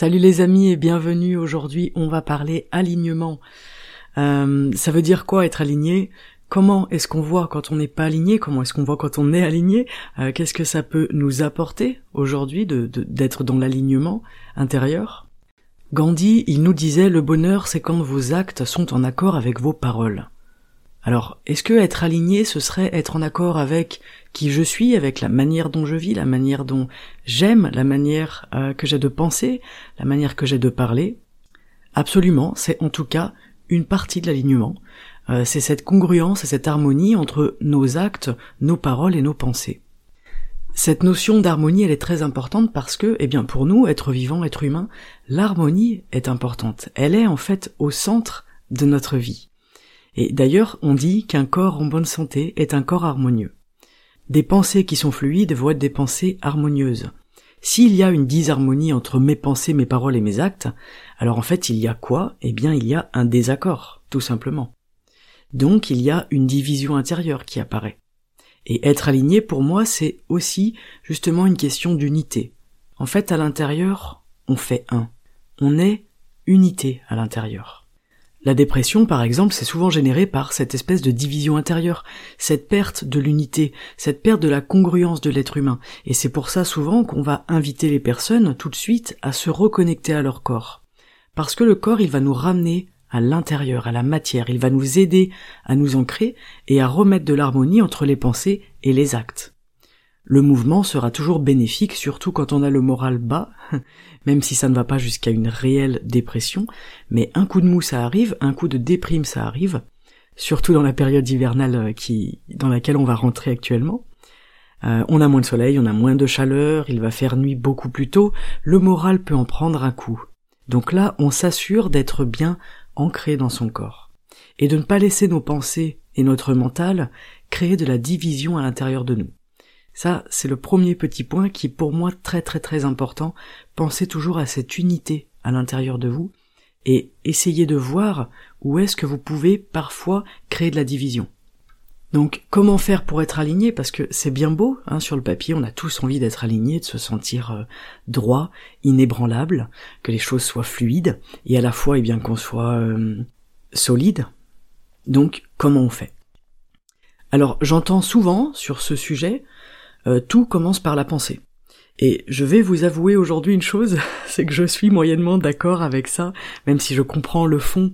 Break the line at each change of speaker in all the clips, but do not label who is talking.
Salut les amis et bienvenue. Aujourd'hui, on va parler alignement. Euh, ça veut dire quoi être aligné? Comment est-ce qu'on voit quand on n'est pas aligné? Comment est-ce qu'on voit quand on est aligné? Euh, Qu'est-ce que ça peut nous apporter aujourd'hui d'être dans l'alignement intérieur? Gandhi, il nous disait le bonheur c'est quand vos actes sont en accord avec vos paroles. Alors, est-ce que être aligné, ce serait être en accord avec qui je suis, avec la manière dont je vis, la manière dont j'aime, la manière euh, que j'ai de penser, la manière que j'ai de parler Absolument, c'est en tout cas une partie de l'alignement. Euh, c'est cette congruence et cette harmonie entre nos actes, nos paroles et nos pensées. Cette notion d'harmonie, elle est très importante parce que, eh bien, pour nous, être vivant, être humain, l'harmonie est importante. Elle est en fait au centre de notre vie. Et d'ailleurs, on dit qu'un corps en bonne santé est un corps harmonieux. Des pensées qui sont fluides vont être des pensées harmonieuses. S'il y a une disharmonie entre mes pensées, mes paroles et mes actes, alors en fait il y a quoi? Eh bien il y a un désaccord, tout simplement. Donc il y a une division intérieure qui apparaît. Et être aligné pour moi c'est aussi justement une question d'unité. En fait à l'intérieur on fait un. On est unité à l'intérieur. La dépression, par exemple, c'est souvent généré par cette espèce de division intérieure, cette perte de l'unité, cette perte de la congruence de l'être humain. Et c'est pour ça souvent qu'on va inviter les personnes tout de suite à se reconnecter à leur corps. Parce que le corps, il va nous ramener à l'intérieur, à la matière, il va nous aider à nous ancrer et à remettre de l'harmonie entre les pensées et les actes. Le mouvement sera toujours bénéfique, surtout quand on a le moral bas, même si ça ne va pas jusqu'à une réelle dépression, mais un coup de mou ça arrive, un coup de déprime ça arrive, surtout dans la période hivernale euh, qui, dans laquelle on va rentrer actuellement. Euh, on a moins de soleil, on a moins de chaleur, il va faire nuit beaucoup plus tôt, le moral peut en prendre un coup. Donc là, on s'assure d'être bien ancré dans son corps. Et de ne pas laisser nos pensées et notre mental créer de la division à l'intérieur de nous. Ça, c'est le premier petit point qui est pour moi très très très important. Pensez toujours à cette unité à l'intérieur de vous et essayez de voir où est-ce que vous pouvez parfois créer de la division. Donc comment faire pour être aligné? Parce que c'est bien beau, hein, sur le papier, on a tous envie d'être aligné, de se sentir euh, droit, inébranlable, que les choses soient fluides, et à la fois eh bien qu'on soit euh, solide. Donc comment on fait? Alors j'entends souvent sur ce sujet euh, tout commence par la pensée. Et je vais vous avouer aujourd'hui une chose, c'est que je suis moyennement d'accord avec ça, même si je comprends le fond,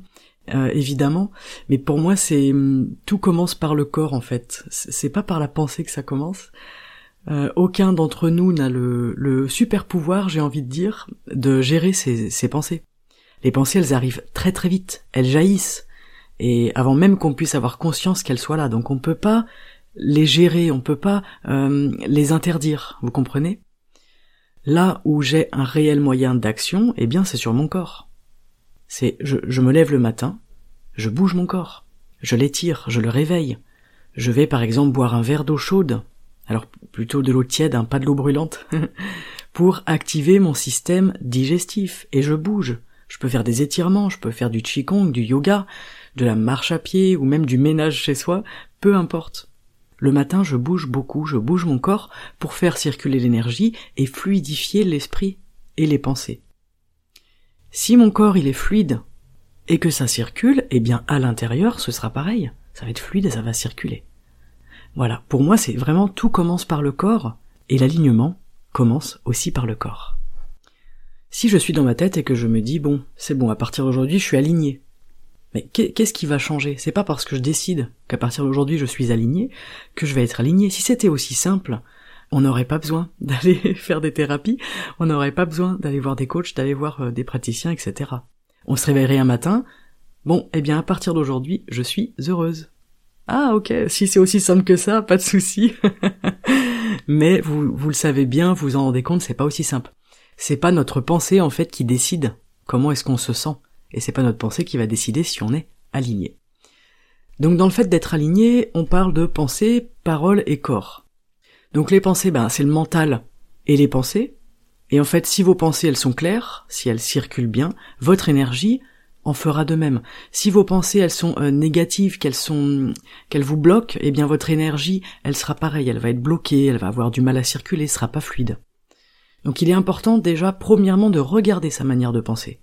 euh, évidemment. Mais pour moi, c'est hum, tout commence par le corps en fait. C'est pas par la pensée que ça commence. Euh, aucun d'entre nous n'a le, super pouvoir, j'ai envie de dire, de gérer ses, ses pensées. Les pensées, elles arrivent très très vite, elles jaillissent, et avant même qu'on puisse avoir conscience qu'elles soient là. Donc on peut pas les gérer, on peut pas euh, les interdire, vous comprenez? Là où j'ai un réel moyen d'action, eh bien c'est sur mon corps. C'est je, je me lève le matin, je bouge mon corps, je l'étire, je le réveille. Je vais par exemple boire un verre d'eau chaude, alors plutôt de l'eau tiède, hein, pas de l'eau brûlante, pour activer mon système digestif, et je bouge. Je peux faire des étirements, je peux faire du qigong, du yoga, de la marche à pied ou même du ménage chez soi, peu importe. Le matin, je bouge beaucoup, je bouge mon corps pour faire circuler l'énergie et fluidifier l'esprit et les pensées. Si mon corps il est fluide et que ça circule, eh bien à l'intérieur ce sera pareil. Ça va être fluide et ça va circuler. Voilà, pour moi c'est vraiment tout commence par le corps et l'alignement commence aussi par le corps. Si je suis dans ma tête et que je me dis bon, c'est bon, à partir d'aujourd'hui je suis aligné, mais qu'est-ce qui va changer? C'est pas parce que je décide qu'à partir d'aujourd'hui je suis aligné que je vais être aligné. Si c'était aussi simple, on n'aurait pas besoin d'aller faire des thérapies, on n'aurait pas besoin d'aller voir des coachs, d'aller voir euh, des praticiens, etc. On se réveillerait un matin, bon, eh bien à partir d'aujourd'hui, je suis heureuse. Ah ok, si c'est aussi simple que ça, pas de souci. Mais vous, vous le savez bien, vous vous en rendez compte, c'est pas aussi simple. C'est pas notre pensée en fait qui décide comment est-ce qu'on se sent, et c'est pas notre pensée qui va décider si on est aligné. Donc dans le fait d'être aligné, on parle de pensée, parole et corps. Donc les pensées, ben c'est le mental et les pensées. Et en fait, si vos pensées elles sont claires, si elles circulent bien, votre énergie en fera de même. Si vos pensées elles sont euh, négatives, qu'elles sont qu'elles vous bloquent, eh bien votre énergie, elle sera pareille, elle va être bloquée, elle va avoir du mal à circuler, sera pas fluide. Donc il est important déjà premièrement de regarder sa manière de penser.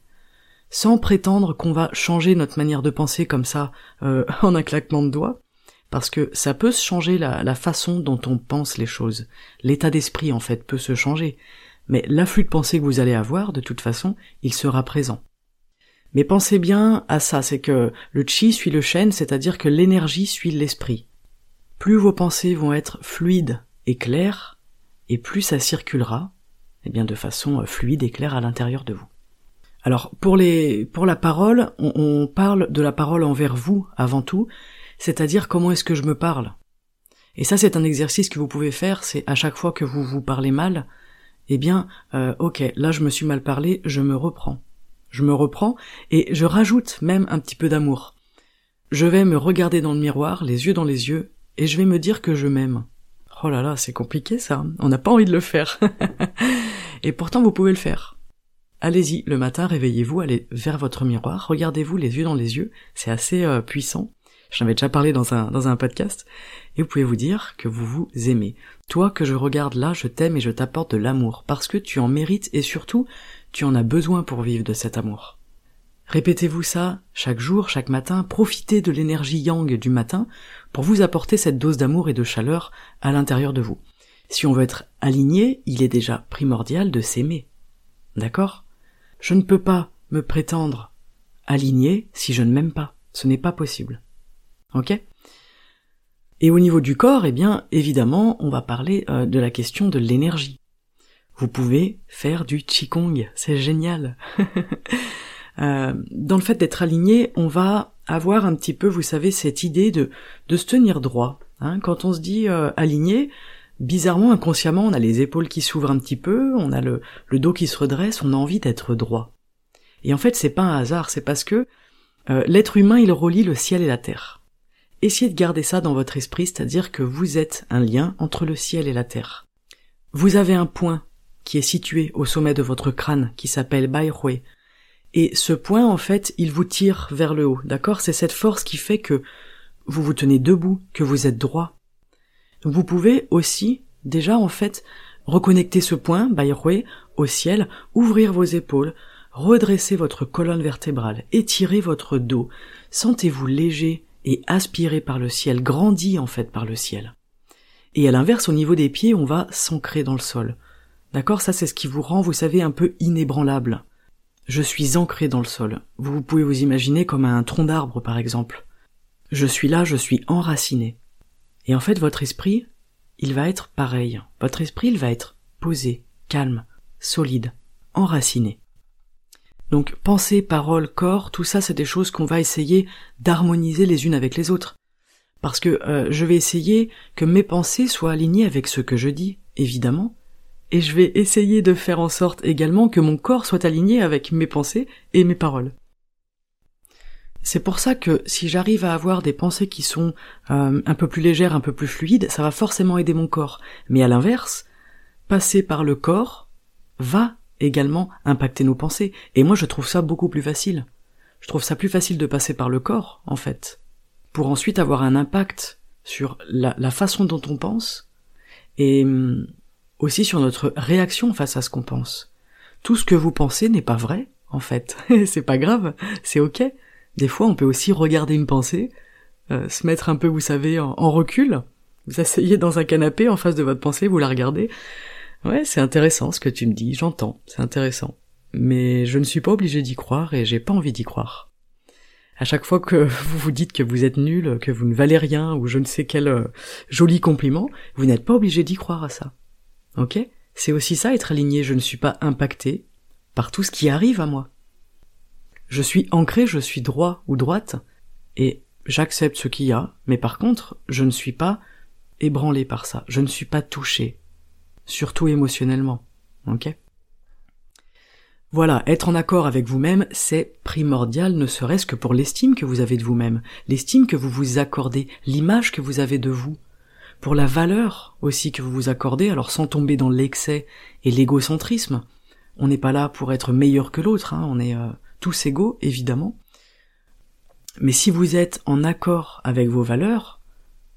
Sans prétendre qu'on va changer notre manière de penser comme ça euh, en un claquement de doigts, parce que ça peut se changer la, façon dont on pense les choses. L'état d'esprit en fait peut se changer, mais l'afflux de pensée que vous allez avoir, de toute façon, il sera présent. Mais pensez bien à ça, c'est que le chi suit le chêne, c'est-à-dire que l'énergie suit l'esprit. Plus vos pensées vont être fluides et claires, et plus ça circulera, eh bien de façon euh, fluide et claire à l'intérieur de vous. Alors pour les pour la parole, on, parle de la parole envers vous avant tout, c'est-à-dire comment est-ce que je me parle. Et ça c'est un exercice que vous pouvez faire, c'est à chaque fois que vous vous parlez mal, eh bien euh, ok, là je me suis mal parlé, je me reprends. Je me reprends et je rajoute même un petit peu d'amour. Je vais me regarder dans le miroir, les yeux dans les yeux, et je vais me dire que je m'aime. Oh là là, c'est compliqué ça, on n'a pas envie de le faire. et pourtant vous pouvez le faire. Allez-y, le matin, réveillez-vous, allez vers votre miroir, regardez-vous les yeux dans les yeux, c'est assez euh, puissant. J'en avais déjà parlé dans un, dans un podcast, et vous pouvez vous dire que vous vous aimez. Toi que je regarde là, je t'aime et je t'apporte de l'amour, parce que tu en mérites et surtout, tu en as besoin pour vivre de cet amour. Répétez-vous ça chaque jour, chaque matin, profitez de l'énergie yang du matin pour vous apporter cette dose d'amour et de chaleur à l'intérieur de vous. Si on veut être aligné, il est déjà primordial de s'aimer. D'accord? Je ne peux pas me prétendre aligné si je ne m'aime pas. Ce n'est pas possible. Ok? Et au niveau du corps, eh bien, évidemment, on va parler euh, de la question de l'énergie. Vous pouvez faire du qigong, c'est génial. euh, dans le fait d'être aligné, on va avoir un petit peu, vous savez, cette idée de, de se tenir droit. Hein. Quand on se dit euh, aligné, bizarrement, inconsciemment, on a les épaules qui s'ouvrent un petit peu, on a le, dos qui se redresse, on a envie d'être droit. Et en fait, c'est pas un hasard, c'est parce que euh, l'être humain, il relie le ciel et la terre. Essayez de garder ça dans votre esprit, c'est-à-dire que vous êtes un lien entre le ciel et la terre. Vous avez un point qui est situé au sommet de votre crâne, qui s'appelle Baihui. Et ce point, en fait, il vous tire vers le haut, d'accord? C'est cette force qui fait que vous vous tenez debout, que vous êtes droit. Vous pouvez aussi, déjà, en fait, reconnecter ce point, Baihui, au ciel, ouvrir vos épaules, redresser votre colonne vertébrale, étirer votre dos. Sentez-vous léger, et aspiré par le ciel, grandi en fait par le ciel. Et à l'inverse, au niveau des pieds, on va s'ancrer dans le sol. D'accord? Ça, c'est ce qui vous rend, vous savez, un peu inébranlable. Je suis ancré dans le sol. Vous pouvez vous imaginer comme un tronc d'arbre, par exemple. Je suis là, je suis enraciné. Et en fait, votre esprit, il va être pareil. Votre esprit, il va être posé, calme, solide, enraciné. Donc pensée, parole, corps, tout ça c'est des choses qu'on va essayer d'harmoniser les unes avec les autres. Parce que euh, je vais essayer que mes pensées soient alignées avec ce que je dis, évidemment, et je vais essayer de faire en sorte également que mon corps soit aligné avec mes pensées et mes paroles. C'est pour ça que si j'arrive à avoir des pensées qui sont euh, un peu plus légères, un peu plus fluides, ça va forcément aider mon corps. Mais à l'inverse, passer par le corps va également impacter nos pensées. Et moi, je trouve ça beaucoup plus facile. Je trouve ça plus facile de passer par le corps, en fait, pour ensuite avoir un impact sur la, façon dont on pense et hum, aussi sur notre réaction face à ce qu'on pense. Tout ce que vous pensez n'est pas vrai, en fait. c'est pas grave, c'est ok. Des fois, on peut aussi regarder une pensée, euh, se mettre un peu, vous savez, en, recul. Vous asseyez dans un canapé en face de votre pensée, vous la regardez. Ouais, c'est intéressant ce que tu me dis, j'entends, c'est intéressant. Mais je ne suis pas obligé d'y croire et j'ai pas envie d'y croire. À chaque fois que vous vous dites que vous êtes nul, que vous ne valez rien, ou je ne sais quel euh, joli compliment, vous n'êtes pas obligé d'y croire à ça. Ok? C'est aussi ça être aligné, je ne suis pas impacté par tout ce qui arrive à moi. Je suis ancré, je suis droit ou droite, et j'accepte ce qu'il y a, mais par contre, je ne suis pas ébranlé par ça, je ne suis pas touché, surtout émotionnellement. Ok? Voilà, être en accord avec vous-même, c'est primordial, ne serait-ce que pour l'estime que vous avez de vous-même, l'estime que vous vous accordez, l'image que vous avez de vous, pour la valeur aussi que vous vous accordez, alors sans tomber dans l'excès et l'égocentrisme. On n'est pas là pour être meilleur que l'autre, hein, on est euh, tous égaux, évidemment. Mais si vous êtes en accord avec vos valeurs,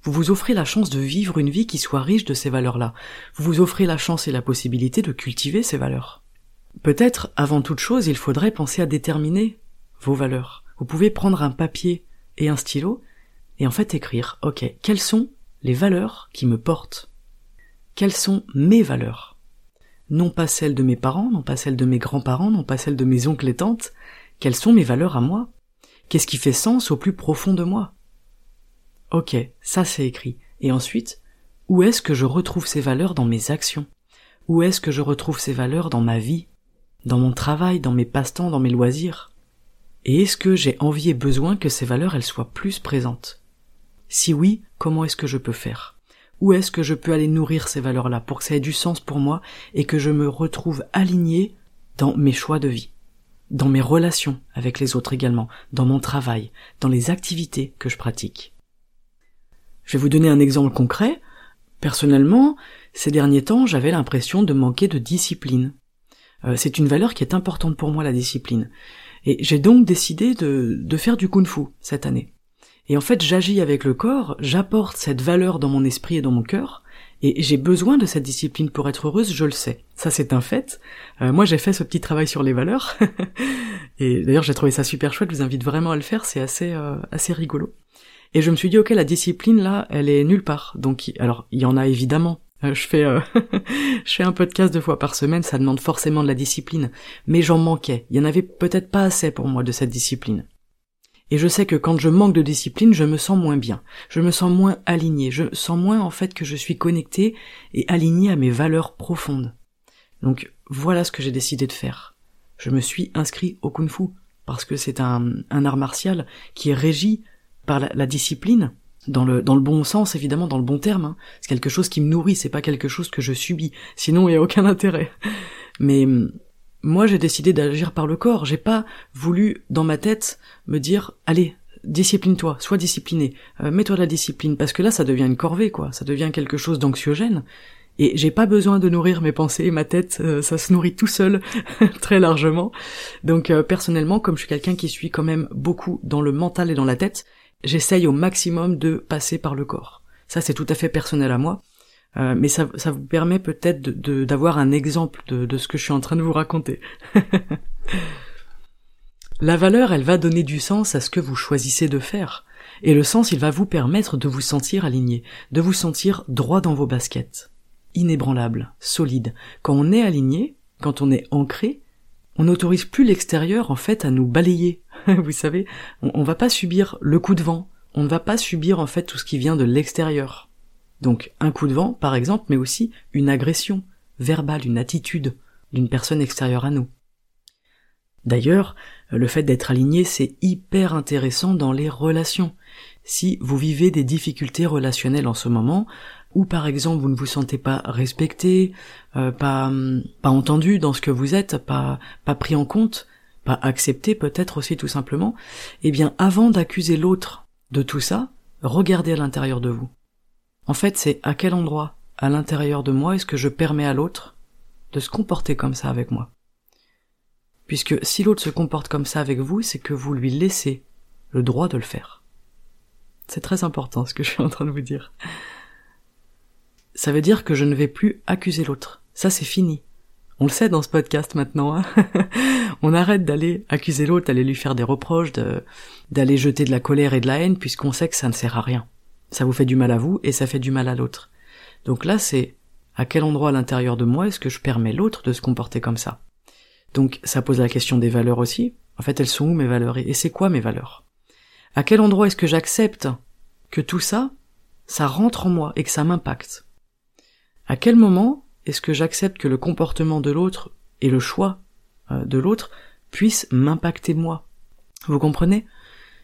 vous vous offrez la chance de vivre une vie qui soit riche de ces valeurs-là. Vous vous offrez la chance et la possibilité de cultiver ces valeurs. Peut-être, avant toute chose, il faudrait penser à déterminer vos valeurs. Vous pouvez prendre un papier et un stylo et en fait écrire, ok, quelles sont les valeurs qui me portent? Quelles sont mes valeurs? Non pas celles de mes parents, non pas celles de mes grands-parents, non pas celles de mes oncles et tantes, quelles sont mes valeurs à moi? Qu'est-ce qui fait sens au plus profond de moi? Ok, ça c'est écrit. Et ensuite, où est-ce que je retrouve ces valeurs dans mes actions? Où est-ce que je retrouve ces valeurs dans ma vie? Dans mon travail, dans mes passe-temps, dans mes loisirs? Et est-ce que j'ai envie et besoin que ces valeurs elles soient plus présentes? Si oui, comment est-ce que je peux faire? Où est-ce que je peux aller nourrir ces valeurs-là pour que ça ait du sens pour moi et que je me retrouve aligné dans mes choix de vie? Dans mes relations avec les autres également, dans mon travail, dans les activités que je pratique. Je vais vous donner un exemple concret. Personnellement, ces derniers temps, j'avais l'impression de manquer de discipline. Euh, c'est une valeur qui est importante pour moi, la discipline. Et j'ai donc décidé de, de faire du kung fu cette année. Et en fait, j'agis avec le corps, j'apporte cette valeur dans mon esprit et dans mon cœur, et j'ai besoin de cette discipline pour être heureuse, je le sais. Ça c'est un fait. Euh, moi j'ai fait ce petit travail sur les valeurs. et d'ailleurs j'ai trouvé ça super chouette, je vous invite vraiment à le faire, c'est assez euh, assez rigolo. Et je me suis dit ok la discipline là, elle est nulle part. Donc alors il y en a évidemment. Euh, je fais je fais un podcast deux fois par semaine, ça demande forcément de la discipline, mais j'en manquais. Il y en avait peut-être pas assez pour moi de cette discipline. Et je sais que quand je manque de discipline, je me sens moins bien. Je me sens moins aligné. Je sens moins en fait que je suis connecté et aligné à mes valeurs profondes. Donc voilà ce que j'ai décidé de faire. Je me suis inscrit au kung fu parce que c'est un, art martial qui est régi par la, discipline dans le dans le bon sens évidemment dans le bon terme hein. c'est quelque chose qui me nourrit c'est pas quelque chose que je subis sinon il n'y a aucun intérêt mais moi j'ai décidé d'agir par le corps, j'ai pas voulu dans ma tête me dire allez, discipline-toi, sois discipliné, euh, mets-toi de la discipline, parce que là ça devient une corvée quoi, ça devient quelque chose d'anxiogène, et j'ai pas besoin de nourrir mes pensées, ma tête, euh, ça se nourrit tout seul, très largement. Donc euh, personnellement, comme je suis quelqu'un qui suit quand même beaucoup dans le mental et dans la tête, j'essaye au maximum de passer par le corps. Ça c'est tout à fait personnel à moi. Euh, mais ça, ça, vous permet peut-être d'avoir un exemple de, de, ce que je suis en train de vous raconter. La valeur, elle va donner du sens à ce que vous choisissez de faire. Et le sens, il va vous permettre de vous sentir aligné, de vous sentir droit dans vos baskets. Inébranlable, solide. Quand on est aligné, quand on est ancré, on n'autorise plus l'extérieur, en fait, à nous balayer. vous savez, on, on va pas subir le coup de vent. On ne va pas subir, en fait, tout ce qui vient de l'extérieur. Donc un coup de vent, par exemple, mais aussi une agression verbale, une attitude d'une personne extérieure à nous. D'ailleurs, le fait d'être aligné, c'est hyper intéressant dans les relations. Si vous vivez des difficultés relationnelles en ce moment, ou par exemple vous ne vous sentez pas respecté, euh, pas, pas entendu dans ce que vous êtes, pas, pas pris en compte, pas accepté peut-être aussi tout simplement, eh bien avant d'accuser l'autre de tout ça, regardez à l'intérieur de vous. En fait, c'est à quel endroit, à l'intérieur de moi, est-ce que je permets à l'autre de se comporter comme ça avec moi? Puisque si l'autre se comporte comme ça avec vous, c'est que vous lui laissez le droit de le faire. C'est très important ce que je suis en train de vous dire. Ça veut dire que je ne vais plus accuser l'autre. Ça c'est fini. On le sait dans ce podcast maintenant. Hein On arrête d'aller accuser l'autre, d'aller lui faire des reproches, d'aller jeter de la colère et de la haine, puisqu'on sait que ça ne sert à rien ça vous fait du mal à vous et ça fait du mal à l'autre. Donc là, c'est à quel endroit à l'intérieur de moi est-ce que je permets l'autre de se comporter comme ça? Donc ça pose la question des valeurs aussi. En fait, elles sont où mes valeurs et c'est quoi mes valeurs? À quel endroit est-ce que j'accepte que tout ça, ça rentre en moi et que ça m'impacte? À quel moment est-ce que j'accepte que le comportement de l'autre et le choix euh, de l'autre puissent m'impacter moi? Vous comprenez?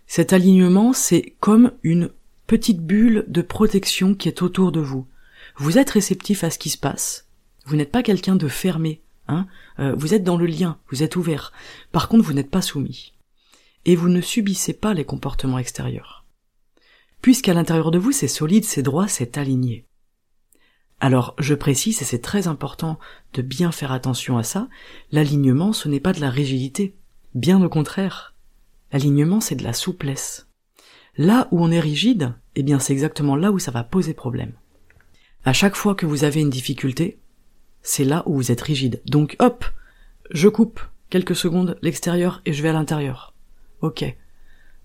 Cet alignement, c'est comme une petite bulle de protection qui est autour de vous. Vous êtes réceptif à ce qui se passe. Vous n'êtes pas quelqu'un de fermé. Hein euh, vous êtes dans le lien, vous êtes ouvert. Par contre, vous n'êtes pas soumis. Et vous ne subissez pas les comportements extérieurs. Puisqu'à l'intérieur de vous, c'est solide, c'est droit, c'est aligné. Alors, je précise, et c'est très important de bien faire attention à ça, l'alignement, ce n'est pas de la rigidité. Bien au contraire. L'alignement, c'est de la souplesse. Là où on est rigide, eh bien, c'est exactement là où ça va poser problème. À chaque fois que vous avez une difficulté, c'est là où vous êtes rigide. Donc, hop, je coupe quelques secondes l'extérieur et je vais à l'intérieur. Ok.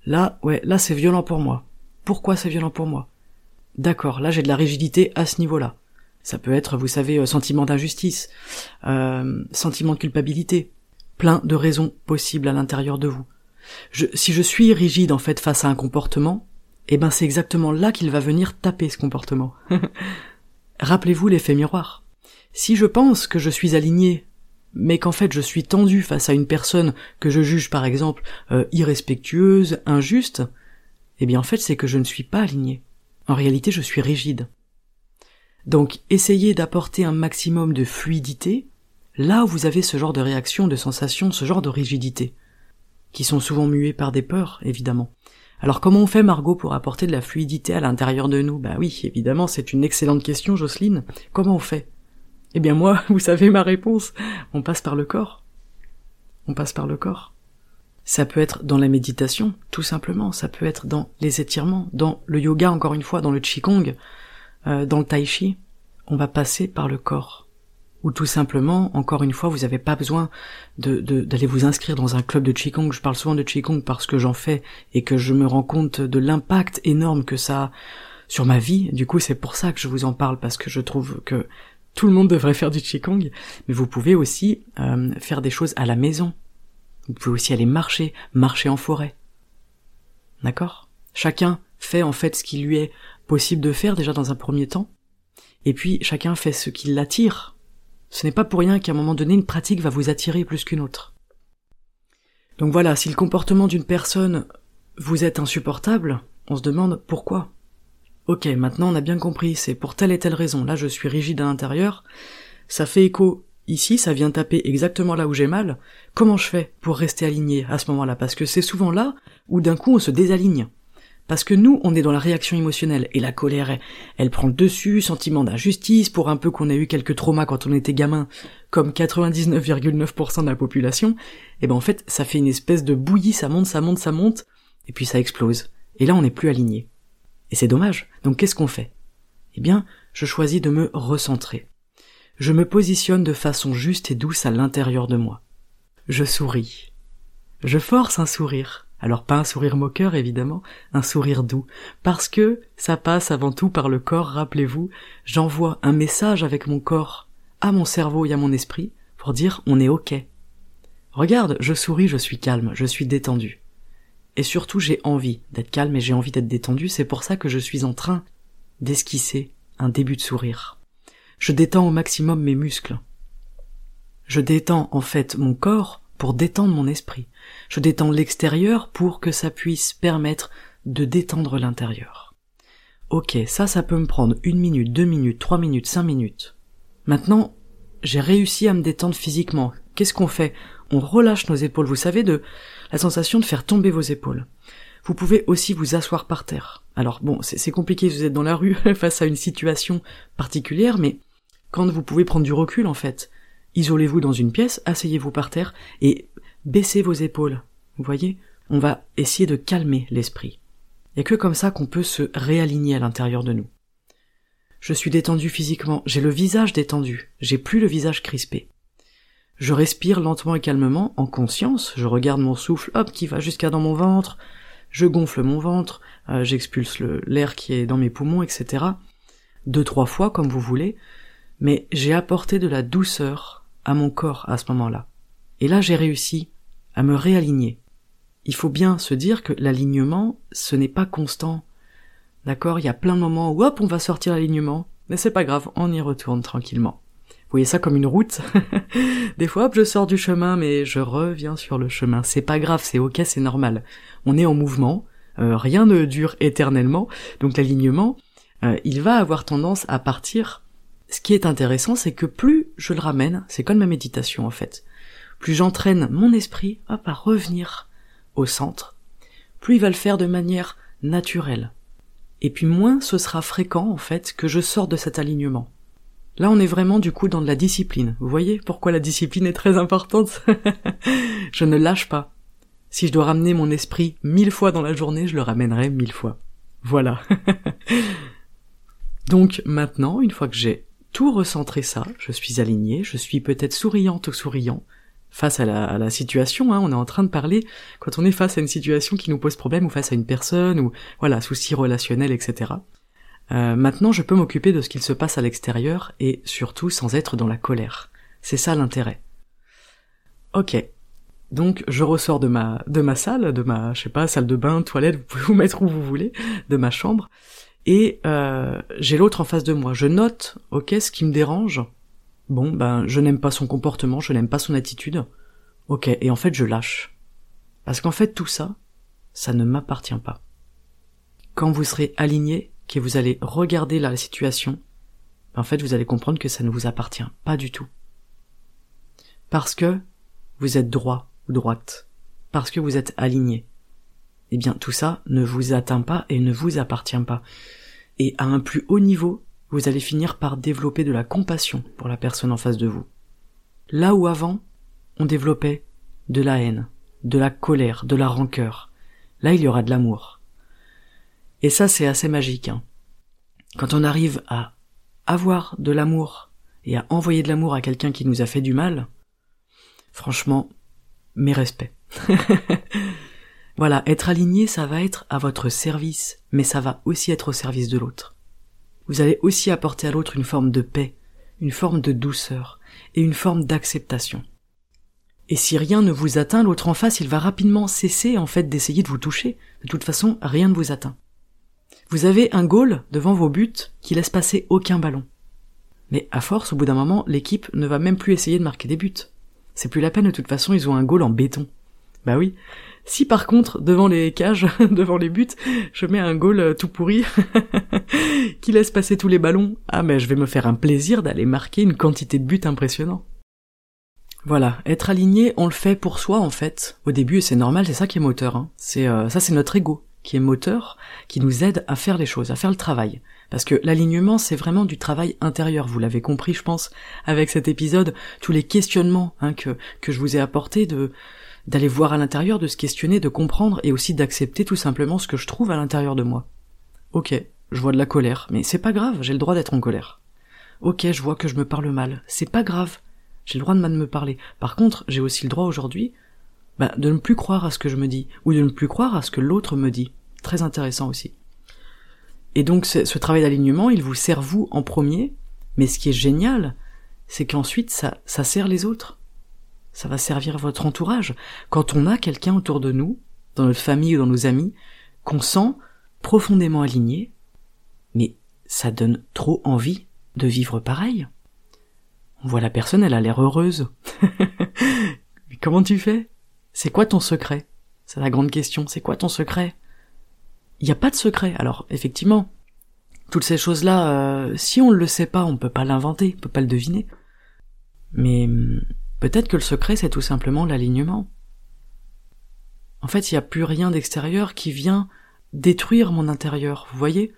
Là, ouais, là c'est violent pour moi. Pourquoi c'est violent pour moi? D'accord, là j'ai de la rigidité à ce niveau-là. Ça peut être, vous savez, euh, sentiment d'injustice, euh, sentiment de culpabilité, plein de raisons possibles à l'intérieur de vous. Si je suis rigide en fait face à un comportement, eh ben c'est exactement là qu'il va venir taper ce comportement. Rappelez-vous l'effet miroir. Si je pense que je suis aligné, mais qu'en fait je suis tendu face à une personne que je juge par exemple euh, irrespectueuse, injuste, eh bien en fait c'est que je ne suis pas aligné. En réalité je suis rigide. Donc essayez d'apporter un maximum de fluidité là où vous avez ce genre de réaction, de sensation, ce genre de rigidité, qui sont souvent muées par des peurs, évidemment. Alors comment on fait, Margot, pour apporter de la fluidité à l'intérieur de nous? Bah oui, évidemment, c'est une excellente question, Jocelyne. Comment on fait? Eh bien moi, vous savez ma réponse. On passe par le corps. On passe par le corps. Ça peut être dans la méditation, tout simplement. Ça peut être dans les étirements, dans le yoga, encore une fois, dans le qigong, euh, dans le tai chi, on va passer par le corps. Ou tout simplement, encore une fois, vous n'avez pas besoin d'aller vous inscrire dans un club de Qigong. Je parle souvent de Qigong parce que j'en fais et que je me rends compte de l'impact énorme que ça a sur ma vie. Du coup, c'est pour ça que je vous en parle parce que je trouve que tout le monde devrait faire du Qigong. Mais vous pouvez aussi euh, faire des choses à la maison. Vous pouvez aussi aller marcher, marcher en forêt. D'accord? Chacun fait en fait ce qui lui est possible de faire déjà dans un premier temps, et puis chacun fait ce qui l'attire. Ce n'est pas pour rien qu'à un moment donné une pratique va vous attirer plus qu'une autre. Donc voilà, si le comportement d'une personne vous est insupportable, on se demande pourquoi. Ok, maintenant on a bien compris, c'est pour telle et telle raison. Là je suis rigide à l'intérieur, ça fait écho ici, ça vient taper exactement là où j'ai mal. Comment je fais pour rester aligné à ce moment-là? Parce que c'est souvent là où d'un coup on se désaligne. Parce que nous, on est dans la réaction émotionnelle, et la colère, elle, prend le dessus, sentiment d'injustice, pour un peu qu'on a eu quelques traumas quand on était gamin, comme 99,9% de la population, et ben en fait, ça fait une espèce de bouillie, ça monte, ça monte, ça monte, et puis ça explose. Et là, on n'est plus aligné. Et c'est dommage. Donc qu'est-ce qu'on fait? Eh bien, je choisis de me recentrer. Je me positionne de façon juste et douce à l'intérieur de moi. Je souris. Je force un sourire alors pas un sourire moqueur évidemment, un sourire doux, parce que ça passe avant tout par le corps, rappelez-vous, j'envoie un message avec mon corps à mon cerveau et à mon esprit pour dire on est ok. Regarde, je souris, je suis calme, je suis détendu. Et surtout j'ai envie d'être calme et j'ai envie d'être détendu, c'est pour ça que je suis en train d'esquisser un début de sourire. Je détends au maximum mes muscles. Je détends en fait mon corps pour détendre mon esprit. Je détends l'extérieur pour que ça puisse permettre de détendre l'intérieur. Ok, ça, ça peut me prendre une minute, deux minutes, trois minutes, cinq minutes. Maintenant, j'ai réussi à me détendre physiquement. Qu'est-ce qu'on fait? On relâche nos épaules. Vous savez, de la sensation de faire tomber vos épaules. Vous pouvez aussi vous asseoir par terre. Alors bon, c'est compliqué si vous êtes dans la rue face à une situation particulière, mais quand vous pouvez prendre du recul en fait, isolez-vous dans une pièce, asseyez-vous par terre et baissez vos épaules. Vous voyez On va essayer de calmer l'esprit. Il n'y que comme ça qu'on peut se réaligner à l'intérieur de nous. Je suis détendu physiquement, j'ai le visage détendu, j'ai plus le visage crispé. Je respire lentement et calmement, en conscience, je regarde mon souffle, hop, qui va jusqu'à dans mon ventre, je gonfle mon ventre, euh, j'expulse l'air qui est dans mes poumons, etc. Deux, trois fois, comme vous voulez, mais j'ai apporté de la douceur à mon corps à ce moment-là. Et là, j'ai réussi à me réaligner. Il faut bien se dire que l'alignement, ce n'est pas constant. D'accord? Il y a plein de moments où hop, on va sortir l'alignement, mais c'est pas grave, on y retourne tranquillement. Vous voyez ça comme une route? Des fois, hop, je sors du chemin, mais je reviens sur le chemin. C'est pas grave, c'est ok, c'est normal. On est en mouvement, Euh, rien ne dure éternellement, donc l'alignement, euh, il va avoir tendance à partir. Ce qui est intéressant, c'est que plus je le ramène, c'est comme ma méditation en fait, plus j'entraîne mon esprit hop, à revenir au centre, plus il va le faire de manière naturelle. Et puis moins ce sera fréquent en fait que je sors de cet alignement. Là, on est vraiment du coup dans de la discipline. Vous voyez pourquoi la discipline est très importante Je ne lâche pas. Si je dois ramener mon esprit mille fois dans la journée, je le ramènerai mille fois. Voilà. Donc maintenant, une fois que j'ai tout recentré ça, je suis aligné, je suis peut-être souriante ou souriant face à la, situation, hein, on est en train de parler quand on est face à une situation qui nous pose problème ou face à une personne ou voilà, souci relationnel, etc. Euh, maintenant, je peux m'occuper de ce qu'il se passe à l'extérieur et surtout sans être dans la colère. C'est ça l'intérêt. Ok. Donc, je ressors de ma de ma salle, de ma je sais pas salle de bain, toilette, vous pouvez vous mettre où vous voulez, de ma chambre, et euh, j'ai l'autre en face de moi. Je note, ok, ce qui me dérange. Bon, ben, je n'aime pas son comportement, je n'aime pas son attitude. Ok, et en fait, je lâche. Parce qu'en fait, tout ça, ça ne m'appartient pas. Quand vous serez aligné que vous allez regarder la situation, en fait, vous allez comprendre que ça ne vous appartient pas du tout. Parce que vous êtes droit ou droite, parce que vous êtes aligné. Eh bien, tout ça ne vous atteint pas et ne vous appartient pas. Et à un plus haut niveau, vous allez finir par développer de la compassion pour la personne en face de vous. Là où avant, on développait de la haine, de la colère, de la rancœur, là il y aura de l'amour. Et ça, c'est assez magique. Hein. Quand on arrive à avoir de l'amour et à envoyer de l'amour à quelqu'un qui nous a fait du mal, franchement, mes respects. voilà, être aligné, ça va être à votre service, mais ça va aussi être au service de l'autre. Vous allez aussi apporter à l'autre une forme de paix, une forme de douceur et une forme d'acceptation. Et si rien ne vous atteint, l'autre en face, il va rapidement cesser en fait d'essayer de vous toucher. De toute façon, rien ne vous atteint. Vous avez un goal devant vos buts qui laisse passer aucun ballon. Mais à force, au bout d'un moment, l'équipe ne va même plus essayer de marquer des buts. C'est plus la peine, de toute façon, ils ont un goal en béton. Bah oui. Si par contre, devant les cages, devant les buts, je mets un goal euh, tout pourri, qui laisse passer tous les ballons, ah mais je vais me faire un plaisir d'aller marquer une quantité de buts impressionnant. Voilà, être aligné, on le fait pour soi en fait. Au début, c'est normal, c'est ça qui est moteur. Hein. C'est euh, ça, c'est notre ego qui est moteur, qui nous aide à faire les choses, à faire le travail. Parce que l'alignement, c'est vraiment du travail intérieur. Vous l'avez compris, je pense, avec cet épisode, tous les questionnements hein, que que je vous ai apportés, de d'aller voir à l'intérieur, de se questionner, de comprendre et aussi d'accepter tout simplement ce que je trouve à l'intérieur de moi. Ok, je vois de la colère, mais c'est pas grave, j'ai le droit d'être en colère. Ok, je vois que je me parle mal, c'est pas grave, j'ai le droit de me parler. Par contre, j'ai aussi le droit aujourd'hui bah, de ne plus croire à ce que je me dis, ou de ne plus croire à ce que l'autre me dit. Très intéressant aussi. Et donc ce, travail d'alignement, il vous sert vous en premier, mais ce qui est génial, c'est qu'ensuite ça, ça sert les autres. Ça va servir votre entourage. Quand on a quelqu'un autour de nous, dans notre famille ou dans nos amis, qu'on sent profondément aligné, mais ça donne trop envie de vivre pareil. On voit la personne, elle a l'air heureuse. mais comment tu fais? C'est quoi ton secret? C'est la grande question. C'est quoi ton secret? Il n'y a pas de secret. Alors, effectivement, toutes ces choses-là, euh, si on ne le sait pas, on ne peut pas l'inventer, on peut pas le deviner. Mais hmm, peut-être que le secret, c'est tout simplement l'alignement. En fait, il n'y a plus rien d'extérieur qui vient détruire mon intérieur, vous voyez?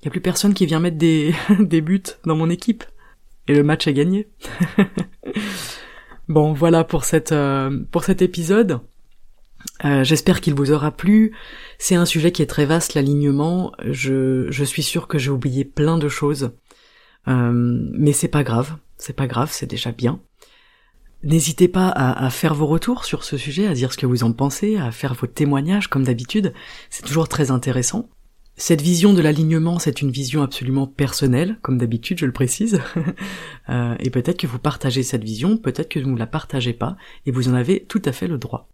Il n'y a plus personne qui vient mettre des, buts dans mon équipe. Et le match est gagné. Bon, voilà pour euh, cet épisode. Euh, j'espère qu'il vous aura plu. C'est un sujet qui est très vaste, l'alignement. Je, suis sûr que j'ai oublié plein de choses, euh, mais c'est pas grave. C'est pas grave, c'est déjà bien. N'hésitez pas à, faire vos retours sur ce sujet, à dire ce que vous en pensez, à faire vos témoignages comme d'habitude. C'est toujours très intéressant. Cette vision de l'alignement, c'est une vision absolument personnelle, comme d'habitude, je le précise. Euh, et peut-être que vous partagez cette vision, peut-être que vous ne la partagez pas, et vous en avez tout à fait le droit.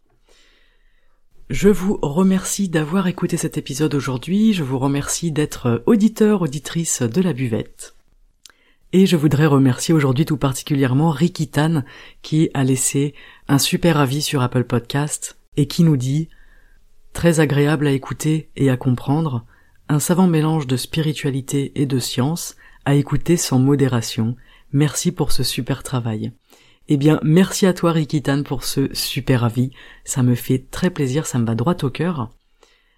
Je vous remercie d'avoir écouté cet épisode aujourd'hui, je vous remercie d'être auditeur, auditrice de la buvette. Et je voudrais remercier aujourd'hui tout particulièrement Ricky Tan, qui a laissé un super avis sur Apple Podcast, et qui nous dit très agréable à écouter et à comprendre, un savant mélange de spiritualité et de science, à écouter sans modération. Merci pour ce super travail. Eh bien, merci à toi Rikitan pour ce super avis. Ça me fait très plaisir, ça me va droit au cœur.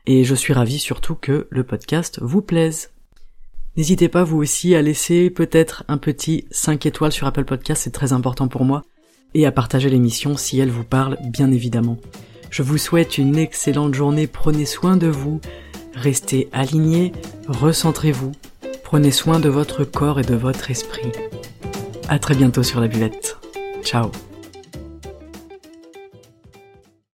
Et je suis ravi surtout que le podcast vous plaise. N'hésitez pas vous aussi à laisser peut-être un petit 5 étoiles sur Apple Podcast, c'est très important pour moi, et à partager l'émission si elle vous parle, bien évidemment. Je vous souhaite une excellente journée, prenez soin de vous, restez alignés, recentrez-vous, prenez soin de votre corps et de votre esprit. À très bientôt sur la buvette. Ciao